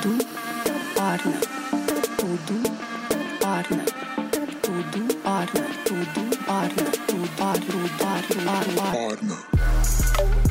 Tudo orna. Tudo orna. Tudo orna. Tudo orna. Tudo orna. Tudo orna. Orna.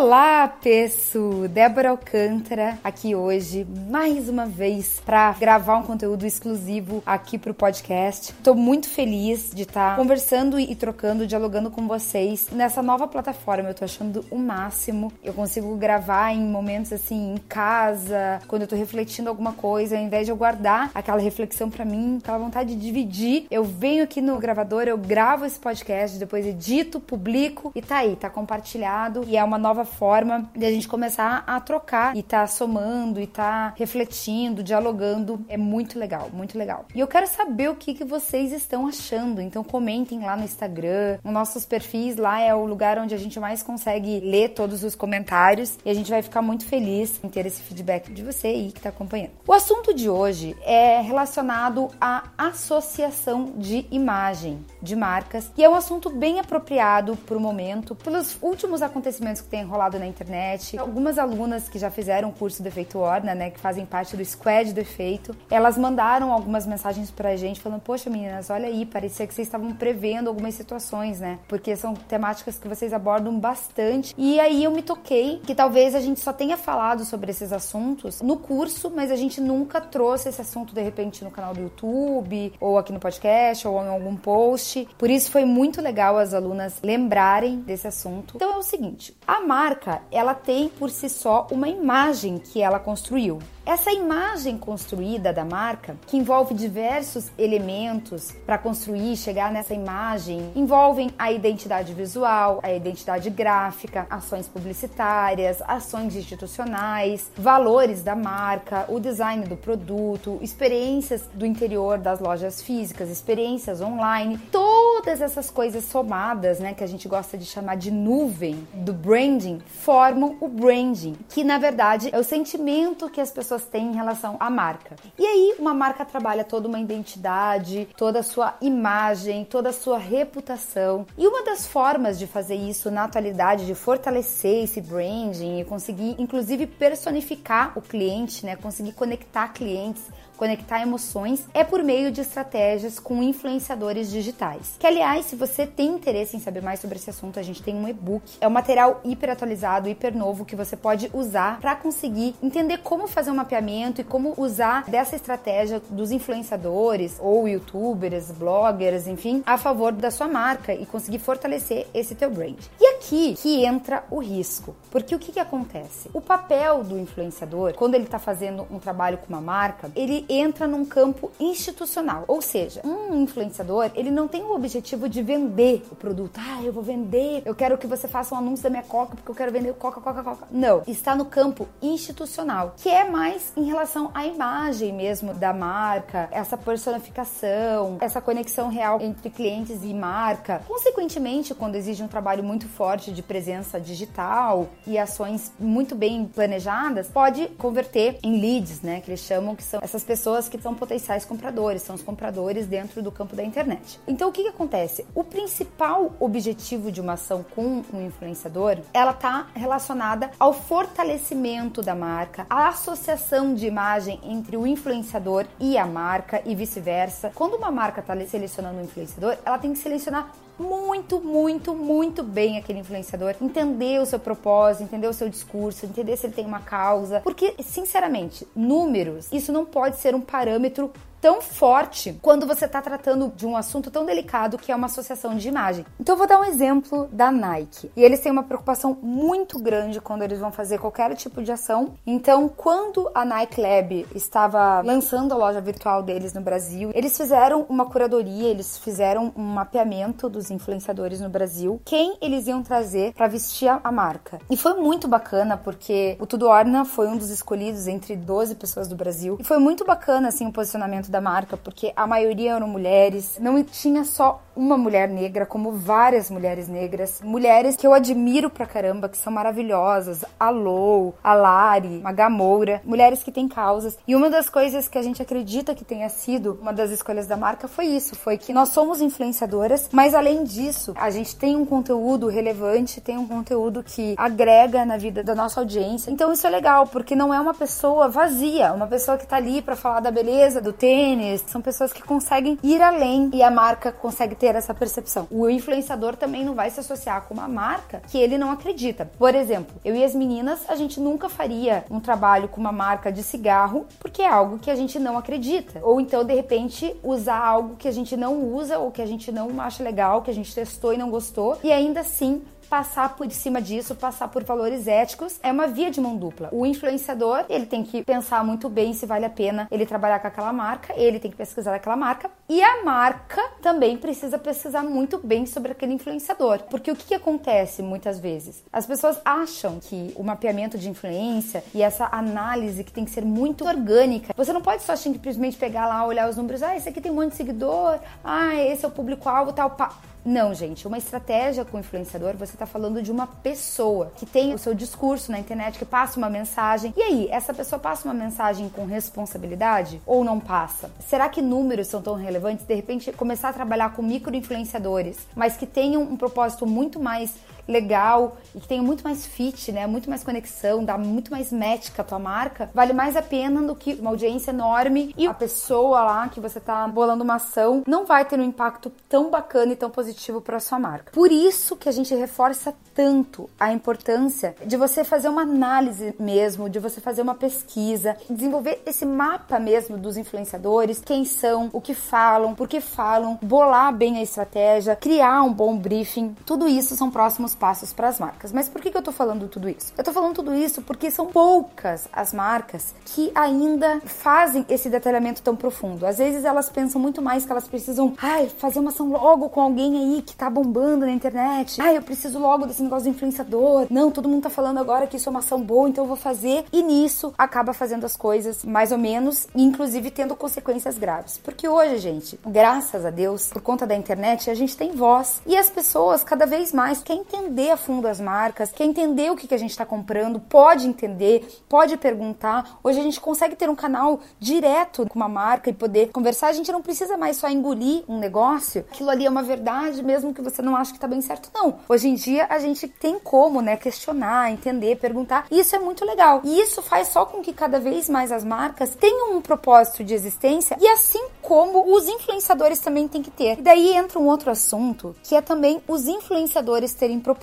Olá, pessoal! Débora Alcântara aqui hoje, mais uma vez, para gravar um conteúdo exclusivo aqui pro podcast. Tô muito feliz de estar conversando e trocando, dialogando com vocês nessa nova plataforma. Eu tô achando o máximo. Eu consigo gravar em momentos assim, em casa, quando eu tô refletindo alguma coisa, ao invés de eu guardar aquela reflexão para mim, aquela vontade de dividir, eu venho aqui no gravador, eu gravo esse podcast, depois edito, publico e tá aí, tá compartilhado e é uma nova forma de a gente começar a trocar e tá somando e tá refletindo, dialogando. É muito legal, muito legal. E eu quero saber o que, que vocês estão achando. Então comentem lá no Instagram. Os nossos perfis lá é o lugar onde a gente mais consegue ler todos os comentários e a gente vai ficar muito feliz em ter esse feedback de você aí que tá acompanhando. O assunto de hoje é relacionado à associação de imagem de marcas e é um assunto bem apropriado para o momento, pelos últimos acontecimentos que tem rolado na internet. Algumas alunas que já fizeram o curso do Efeito Orna, né, que fazem parte do Squad do Efeito, elas mandaram algumas mensagens pra gente falando: Poxa, meninas, olha aí, parecia que vocês estavam prevendo algumas situações, né? Porque são temáticas que vocês abordam bastante. E aí eu me toquei que talvez a gente só tenha falado sobre esses assuntos no curso, mas a gente nunca trouxe esse assunto de repente no canal do YouTube, ou aqui no podcast, ou em algum post. Por isso foi muito legal as alunas lembrarem desse assunto. Então é o seguinte: a marca, ela tem por si só uma imagem que ela construiu. Essa imagem construída da marca, que envolve diversos elementos para construir, chegar nessa imagem, envolvem a identidade visual, a identidade gráfica, ações publicitárias, ações institucionais, valores da marca, o design do produto, experiências do interior das lojas físicas, experiências online, todas essas coisas somadas, né, que a gente gosta de chamar de nuvem do branding, formam o branding, que na verdade é o sentimento que as pessoas têm em relação à marca. E aí, uma marca trabalha toda uma identidade, toda a sua imagem, toda a sua reputação. E uma das formas de fazer isso na atualidade, de fortalecer esse branding e conseguir, inclusive, personificar o cliente, né, conseguir conectar clientes conectar emoções é por meio de estratégias com influenciadores digitais. Que aliás, se você tem interesse em saber mais sobre esse assunto, a gente tem um e-book. É um material hiper atualizado, hiper novo que você pode usar para conseguir entender como fazer um mapeamento e como usar dessa estratégia dos influenciadores ou youtubers, bloggers, enfim, a favor da sua marca e conseguir fortalecer esse teu brand. E aqui que entra o risco, porque o que, que acontece? O papel do influenciador, quando ele está fazendo um trabalho com uma marca, ele entra num campo institucional. Ou seja, um influenciador, ele não tem o objetivo de vender o produto. Ah, eu vou vender, eu quero que você faça um anúncio da minha Coca porque eu quero vender Coca, Coca, Coca. Não, está no campo institucional, que é mais em relação à imagem mesmo da marca, essa personificação, essa conexão real entre clientes e marca. Consequentemente, quando exige um trabalho muito forte de presença digital e ações muito bem planejadas, pode converter em leads, né, que eles chamam que são essas pessoas que são potenciais compradores, são os compradores dentro do campo da internet. Então o que, que acontece? O principal objetivo de uma ação com um influenciador, ela está relacionada ao fortalecimento da marca, à associação de imagem entre o influenciador e a marca e vice-versa. Quando uma marca está selecionando um influenciador, ela tem que selecionar muito, muito, muito bem aquele influenciador, entender o seu propósito, entender o seu discurso, entender se ele tem uma causa. Porque, sinceramente, números, isso não pode ser um parâmetro tão forte quando você está tratando de um assunto tão delicado que é uma associação de imagem. Então eu vou dar um exemplo da Nike. E eles têm uma preocupação muito grande quando eles vão fazer qualquer tipo de ação. Então, quando a Nike Lab estava lançando a loja virtual deles no Brasil, eles fizeram uma curadoria, eles fizeram um mapeamento dos influenciadores no Brasil, quem eles iam trazer para vestir a marca. E foi muito bacana porque o Tudo Orna foi um dos escolhidos entre 12 pessoas do Brasil. E foi muito bacana assim o posicionamento da marca, porque a maioria eram mulheres, não tinha só uma mulher negra, como várias mulheres negras, mulheres que eu admiro pra caramba, que são maravilhosas, a Lou, a Lari, a Gamoura, mulheres que têm causas. E uma das coisas que a gente acredita que tenha sido uma das escolhas da marca foi isso, foi que nós somos influenciadoras, mas além disso, a gente tem um conteúdo relevante, tem um conteúdo que agrega na vida da nossa audiência. Então isso é legal, porque não é uma pessoa vazia, uma pessoa que tá ali para falar da beleza do tênis, são pessoas que conseguem ir além e a marca consegue ter essa percepção. O influenciador também não vai se associar com uma marca que ele não acredita. Por exemplo, eu e as meninas, a gente nunca faria um trabalho com uma marca de cigarro porque é algo que a gente não acredita. Ou então, de repente, usar algo que a gente não usa ou que a gente não acha legal, que a gente testou e não gostou, e ainda assim passar por cima disso, passar por valores éticos, é uma via de mão dupla. O influenciador, ele tem que pensar muito bem se vale a pena ele trabalhar com aquela marca, ele tem que pesquisar aquela marca, e a marca também precisa pesquisar muito bem sobre aquele influenciador. Porque o que, que acontece muitas vezes? As pessoas acham que o mapeamento de influência e essa análise que tem que ser muito orgânica, você não pode só simplesmente pegar lá, olhar os números, ah, esse aqui tem um monte de seguidor, ah, esse é o público-alvo, tal, pá. Não, gente, uma estratégia com influenciador, você está falando de uma pessoa que tem o seu discurso na internet, que passa uma mensagem. E aí, essa pessoa passa uma mensagem com responsabilidade ou não passa? Será que números são tão relevantes? De repente, começar a trabalhar com micro-influenciadores, mas que tenham um propósito muito mais legal e que tenha muito mais fit, né? Muito mais conexão, dá muito mais match com a tua marca, vale mais a pena do que uma audiência enorme e a pessoa lá que você tá bolando uma ação não vai ter um impacto tão bacana e tão positivo para sua marca. Por isso que a gente reforça tanto a importância de você fazer uma análise mesmo, de você fazer uma pesquisa, desenvolver esse mapa mesmo dos influenciadores, quem são, o que falam, por que falam, bolar bem a estratégia, criar um bom briefing. Tudo isso são próximos passos para as marcas. Mas por que, que eu tô falando tudo isso? Eu tô falando tudo isso porque são poucas as marcas que ainda fazem esse detalhamento tão profundo. Às vezes elas pensam muito mais que elas precisam, ai, fazer uma ação logo com alguém aí que tá bombando na internet. Ai, eu preciso logo desse negócio do influenciador. Não, todo mundo tá falando agora que isso é uma ação boa, então eu vou fazer. E nisso acaba fazendo as coisas mais ou menos, inclusive tendo consequências graves. Porque hoje, gente, graças a Deus, por conta da internet, a gente tem voz. E as pessoas cada vez mais querem entender entender a fundo as marcas, quer entender o que, que a gente está comprando, pode entender, pode perguntar. Hoje a gente consegue ter um canal direto com uma marca e poder conversar. A gente não precisa mais só engolir um negócio. Aquilo ali é uma verdade, mesmo que você não ache que está bem certo. Não. Hoje em dia a gente tem como, né, questionar, entender, perguntar. Isso é muito legal. E isso faz só com que cada vez mais as marcas tenham um propósito de existência e assim como os influenciadores também têm que ter. E daí entra um outro assunto, que é também os influenciadores terem propósito.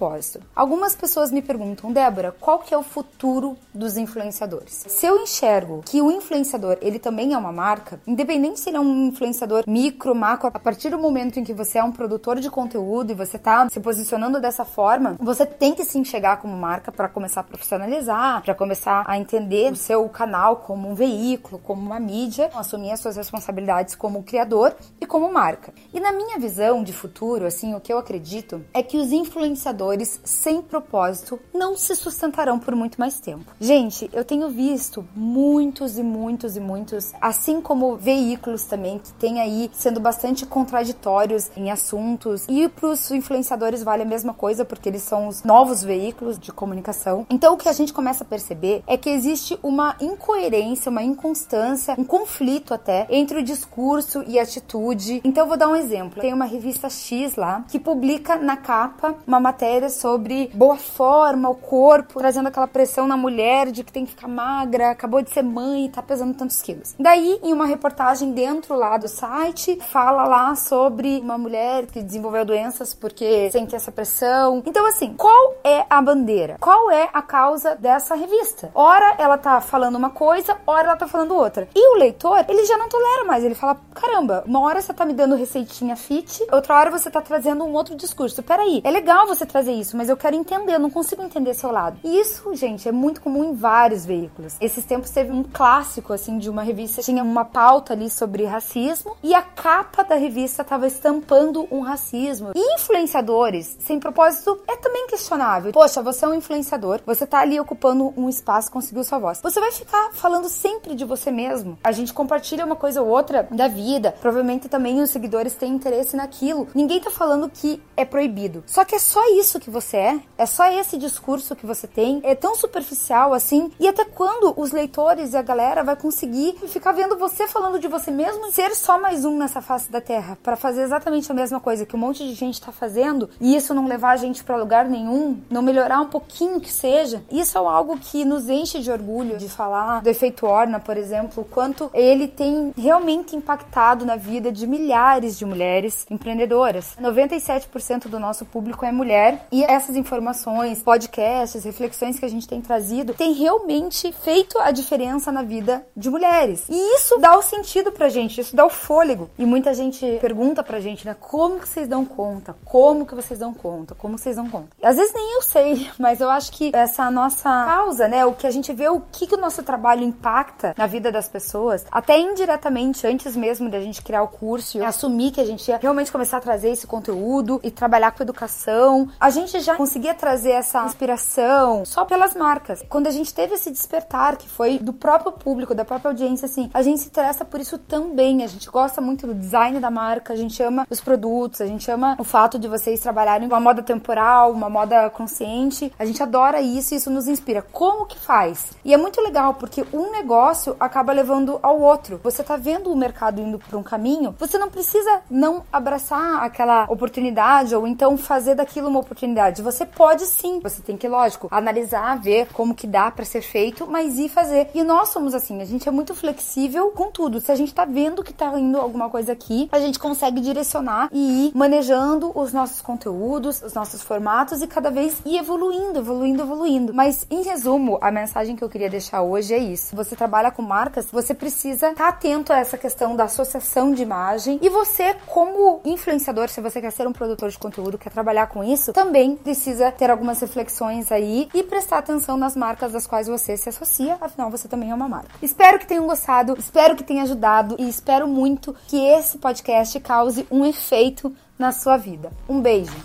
Algumas pessoas me perguntam, Débora, qual que é o futuro dos influenciadores? Se eu enxergo que o influenciador, ele também é uma marca, independente se ele é um influenciador micro, macro, a partir do momento em que você é um produtor de conteúdo e você tá se posicionando dessa forma, você tem que se enxergar como marca para começar a profissionalizar, para começar a entender o seu canal como um veículo, como uma mídia, assumir as suas responsabilidades como criador e como marca. E na minha visão de futuro, assim, o que eu acredito é que os influenciadores influenciadores sem propósito não se sustentarão por muito mais tempo. Gente, eu tenho visto muitos e muitos e muitos, assim como veículos também que tem aí sendo bastante contraditórios em assuntos. E para os influenciadores vale a mesma coisa porque eles são os novos veículos de comunicação. Então o que a gente começa a perceber é que existe uma incoerência, uma inconstância, um conflito até entre o discurso e a atitude. Então eu vou dar um exemplo. Tem uma revista X lá que publica na capa uma matéria matérias sobre boa forma, o corpo, trazendo aquela pressão na mulher de que tem que ficar magra, acabou de ser mãe tá pesando tantos quilos. Daí, em uma reportagem dentro lá do site, fala lá sobre uma mulher que desenvolveu doenças porque sente essa pressão. Então, assim, qual é a bandeira? Qual é a causa dessa revista? Ora ela tá falando uma coisa, ora ela tá falando outra. E o leitor, ele já não tolera mais. Ele fala: caramba, uma hora você tá me dando receitinha fit, outra hora você tá trazendo um outro discurso. Peraí, é legal você trazer isso, mas eu quero entender, eu não consigo entender seu lado. E isso, gente, é muito comum em vários veículos. Esses tempos teve um clássico, assim, de uma revista, tinha uma pauta ali sobre racismo e a capa da revista estava estampando um racismo. E influenciadores, sem propósito, é também questionável. Poxa, você é um influenciador, você tá ali ocupando um espaço, conseguiu sua voz. Você vai ficar falando sempre de você mesmo. A gente compartilha uma coisa ou outra da vida, provavelmente também os seguidores têm interesse naquilo. Ninguém tá falando que é proibido. Só que é só isso que você é, é só esse discurso que você tem, é tão superficial assim. E até quando os leitores e a galera vai conseguir ficar vendo você falando de você mesmo, ser só mais um nessa face da Terra, para fazer exatamente a mesma coisa que um monte de gente tá fazendo, e isso não levar a gente para lugar nenhum, não melhorar um pouquinho que seja. Isso é algo que nos enche de orgulho de falar do efeito Orna, por exemplo, o quanto ele tem realmente impactado na vida de milhares de mulheres empreendedoras. 97% do nosso público é mulher e essas informações, podcasts, reflexões que a gente tem trazido tem realmente feito a diferença na vida de mulheres. E isso dá o sentido pra gente, isso dá o fôlego. E muita gente pergunta pra gente, né, como que vocês dão conta? Como que vocês dão conta? Como vocês dão conta? Às vezes nem eu sei, mas eu acho que essa nossa causa, né, o que a gente vê, o que, que o nosso trabalho impacta na vida das pessoas, até indiretamente, antes mesmo da gente criar o curso assumir que a gente ia realmente começar a trazer esse conteúdo e trabalhar com educação, a gente já conseguia trazer essa inspiração só pelas marcas. Quando a gente teve esse despertar, que foi do próprio público, da própria audiência, assim, a gente se interessa por isso também. A gente gosta muito do design da marca, a gente ama os produtos, a gente ama o fato de vocês trabalharem uma moda temporal, uma moda consciente. A gente adora isso e isso nos inspira. Como que faz? E é muito legal porque um negócio acaba levando ao outro. Você tá vendo o mercado indo para um caminho, você não precisa não abraçar aquela oportunidade ou então fazer daquilo uma oportunidade. Você pode sim. Você tem que, lógico, analisar, ver como que dá para ser feito, mas ir fazer. E nós somos assim, a gente é muito flexível com tudo. Se a gente tá vendo que tá indo alguma coisa aqui, a gente consegue direcionar e ir manejando os nossos conteúdos, os nossos formatos e cada vez ir evoluindo, evoluindo, evoluindo. Mas em resumo, a mensagem que eu queria deixar hoje é isso. Você trabalha com marcas, você precisa estar tá atento a essa questão da associação de imagem e você como influenciador, se você quer ser um produtor de conteúdo, quer trabalhar com isso, também precisa ter algumas reflexões aí e prestar atenção nas marcas das quais você se associa, afinal você também é uma marca. Espero que tenham gostado, espero que tenha ajudado e espero muito que esse podcast cause um efeito na sua vida. Um beijo.